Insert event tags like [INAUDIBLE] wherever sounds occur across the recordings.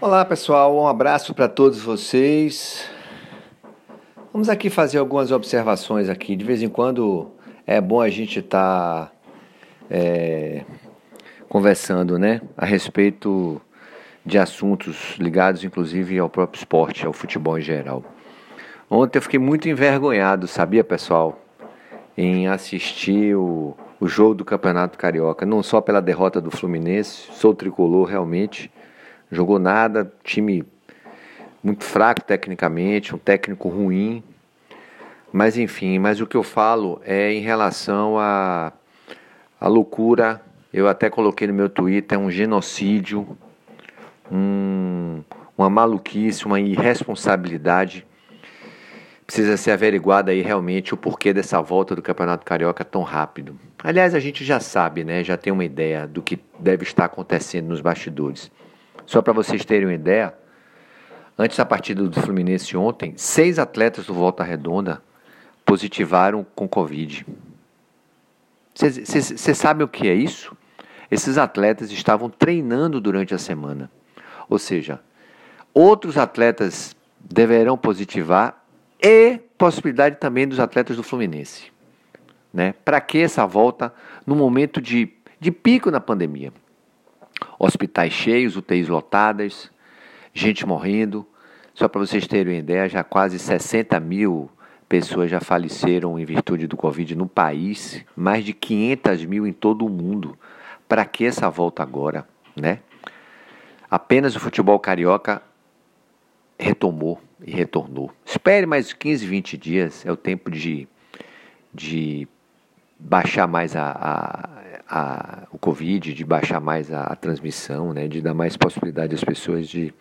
Olá pessoal, um abraço para todos vocês. Vamos aqui fazer algumas observações aqui. De vez em quando é bom a gente estar tá, é, conversando, né, a respeito de assuntos ligados, inclusive, ao próprio esporte, ao futebol em geral. Ontem eu fiquei muito envergonhado, sabia, pessoal, em assistir o, o jogo do Campeonato Carioca, não só pela derrota do Fluminense, sou tricolor realmente, jogou nada, time muito fraco tecnicamente, um técnico ruim. Mas enfim, mas o que eu falo é em relação a a loucura, eu até coloquei no meu Twitter, é um genocídio, um, uma maluquice, uma irresponsabilidade. Precisa ser averiguada aí realmente o porquê dessa volta do Campeonato Carioca tão rápido. Aliás, a gente já sabe, né? Já tem uma ideia do que deve estar acontecendo nos bastidores. Só para vocês terem uma ideia, antes da partida do Fluminense ontem, seis atletas do Volta Redonda positivaram com Covid. Você sabe o que é isso? Esses atletas estavam treinando durante a semana. Ou seja, outros atletas deverão positivar e possibilidade também dos atletas do Fluminense. Né? Para que essa volta no momento de, de pico na pandemia? Hospitais cheios, UTIs lotadas, gente morrendo. Só para vocês terem uma ideia, já quase 60 mil pessoas já faleceram em virtude do Covid no país, mais de 500 mil em todo o mundo. Para que essa volta agora, né? Apenas o futebol carioca retomou e retornou. Espere mais 15, 20 dias, é o tempo de, de baixar mais a, a, a, o Covid, de baixar mais a, a, transmissão, né, de dar mais possibilidade às pessoas de,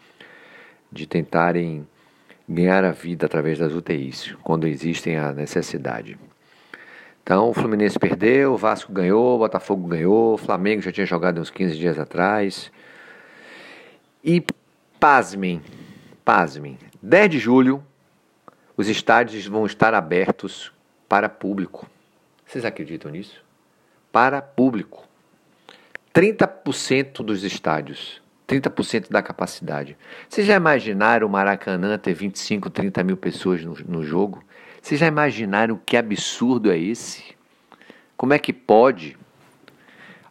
de tentarem ganhar a vida através das UTIs, quando existem a necessidade. Então, o Fluminense perdeu, o Vasco ganhou, o Botafogo ganhou, o Flamengo já tinha jogado uns 15 dias atrás. E pasmem, pasmem, 10 de julho, os estádios vão estar abertos para público. Vocês acreditam nisso? Para público. 30% dos estádios, 30% da capacidade. Vocês já imaginaram o Maracanã ter 25, 30 mil pessoas no, no jogo? Vocês já imaginaram que absurdo é esse? Como é que pode?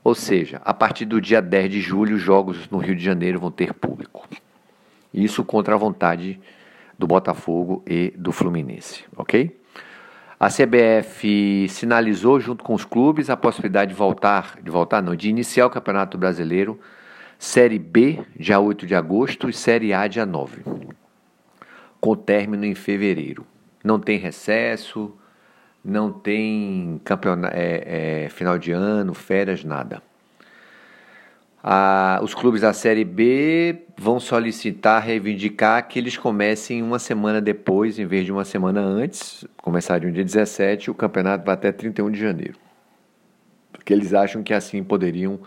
Ou seja, a partir do dia 10 de julho, os jogos no Rio de Janeiro vão ter público. Isso contra a vontade do Botafogo e do Fluminense, ok? A CBF sinalizou junto com os clubes a possibilidade de voltar, de voltar não, de iniciar o Campeonato Brasileiro Série B, dia 8 de agosto, e Série A, dia 9, com término em fevereiro. Não tem recesso, não tem campeonato, é, é, final de ano, férias, nada. Os clubes da Série B vão solicitar, reivindicar que eles comecem uma semana depois, em vez de uma semana antes, começar no dia 17, o campeonato vai até 31 de janeiro. Porque eles acham que assim poderiam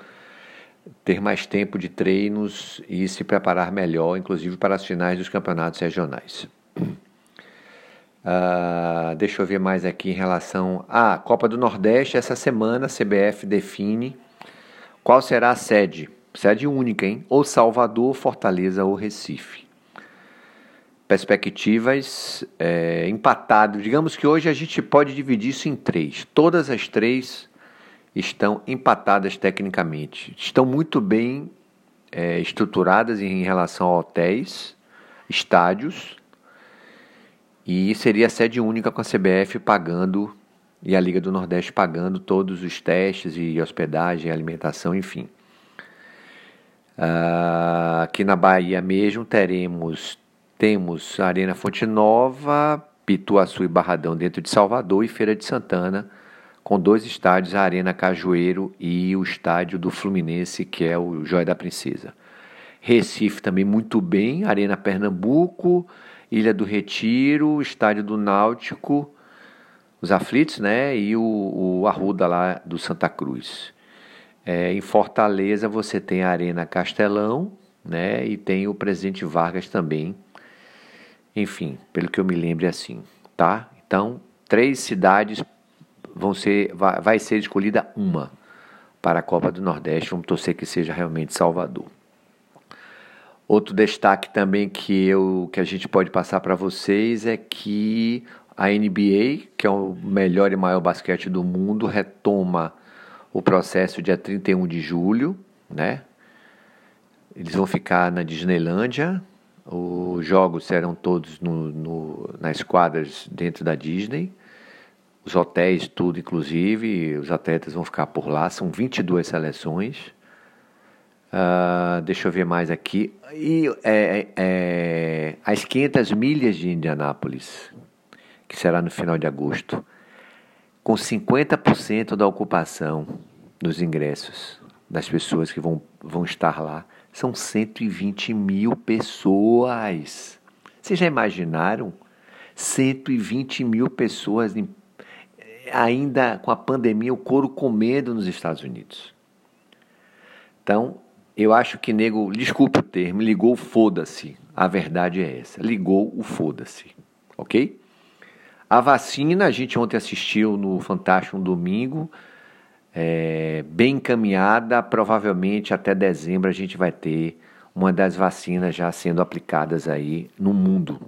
ter mais tempo de treinos e se preparar melhor, inclusive para as finais dos campeonatos regionais. Ah, deixa eu ver mais aqui em relação à Copa do Nordeste. Essa semana a CBF define qual será a sede? Sede única, hein? Ou Salvador, Fortaleza ou Recife. Perspectivas é. Digamos que hoje a gente pode dividir isso em três. Todas as três estão empatadas tecnicamente. Estão muito bem é, estruturadas em relação a hotéis, estádios. E seria a sede única com a CBF pagando e a Liga do Nordeste pagando todos os testes e hospedagem, alimentação, enfim. Uh, aqui na Bahia mesmo teremos temos Arena Fonte Nova, Pituaçu e Barradão dentro de Salvador e Feira de Santana, com dois estádios, a Arena Cajueiro e o estádio do Fluminense, que é o Joia da Princesa. Recife também muito bem, Arena Pernambuco, Ilha do Retiro, Estádio do Náutico, os aflitos, né? E o, o Arruda lá do Santa Cruz. É, em Fortaleza você tem a Arena Castelão, né? E tem o Presidente Vargas também. Enfim, pelo que eu me lembro é assim, tá? Então, três cidades vão ser, vai, vai ser escolhida uma para a Copa do Nordeste. Vamos torcer que seja realmente Salvador. Outro destaque também que, eu, que a gente pode passar para vocês é que a NBA, que é o melhor e maior basquete do mundo, retoma o processo dia 31 de julho, né? Eles vão ficar na Disneylândia. Os jogos serão todos no, no, nas quadras dentro da Disney. Os hotéis, tudo inclusive. Os atletas vão ficar por lá. São 22 seleções. Uh, deixa eu ver mais aqui. E é, é, é, as 500 milhas de Indianápolis, que será no final de agosto, com 50% da ocupação dos ingressos das pessoas que vão, vão estar lá. São 120 mil pessoas. Vocês já imaginaram? 120 mil pessoas ainda com a pandemia, o couro comendo nos Estados Unidos. Então, eu acho que nego, desculpe o termo, ligou foda-se. A verdade é essa. Ligou o foda-se. Ok? A vacina, a gente ontem assistiu no Fantástico um domingo, é, bem encaminhada. Provavelmente até dezembro a gente vai ter uma das vacinas já sendo aplicadas aí no mundo.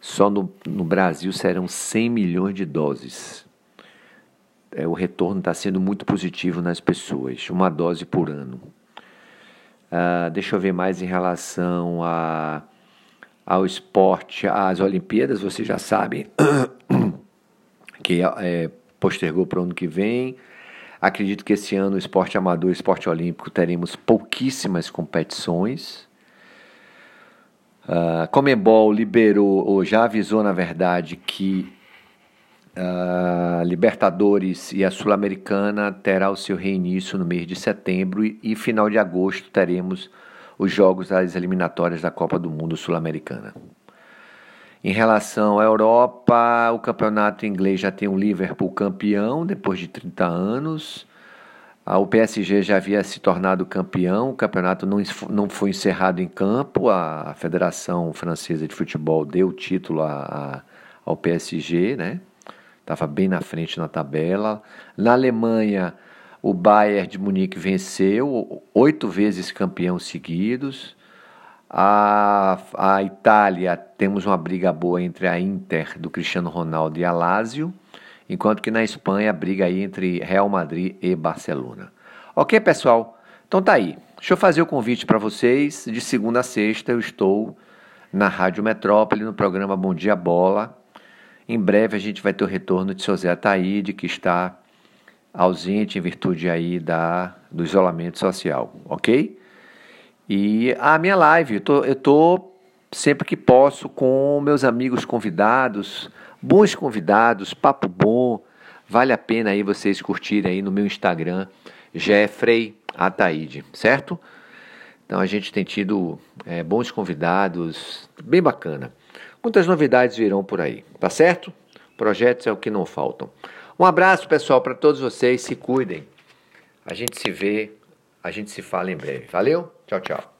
Só no, no Brasil serão 100 milhões de doses. É, o retorno está sendo muito positivo nas pessoas, uma dose por ano. Uh, deixa eu ver mais em relação a, ao esporte, às Olimpíadas. Vocês já sabem [COUGHS] que é, postergou para o ano que vem. Acredito que esse ano o esporte amador e esporte olímpico teremos pouquíssimas competições. Uh, Comembol liberou, ou já avisou na verdade, que a Libertadores e a Sul-Americana terá o seu reinício no mês de setembro e, e final de agosto teremos os jogos das eliminatórias da Copa do Mundo Sul-Americana. Em relação à Europa, o campeonato inglês já tem o Liverpool campeão depois de 30 anos. O PSG já havia se tornado campeão, o campeonato não, não foi encerrado em campo, a Federação Francesa de Futebol deu o título a, a, ao PSG, né? Estava bem na frente na tabela. Na Alemanha, o Bayern de Munique venceu, oito vezes campeão seguidos. A, a Itália, temos uma briga boa entre a Inter do Cristiano Ronaldo e a Lazio, enquanto que na Espanha a briga aí entre Real Madrid e Barcelona. Ok, pessoal? Então tá aí. Deixa eu fazer o convite para vocês. De segunda a sexta eu estou na Rádio Metrópole no programa Bom Dia Bola em breve a gente vai ter o retorno de seu Zé Ataíde, que está ausente em virtude aí da, do isolamento social, ok? E a minha live, eu tô, tô sempre que posso com meus amigos convidados, bons convidados, papo bom, vale a pena aí vocês curtirem aí no meu Instagram, Jeffrey Ataíde, certo? Então a gente tem tido é, bons convidados, bem bacana. Muitas novidades virão por aí, tá certo? Projetos é o que não faltam. Um abraço, pessoal, para todos vocês. Se cuidem. A gente se vê, a gente se fala em breve. Valeu? Tchau, tchau.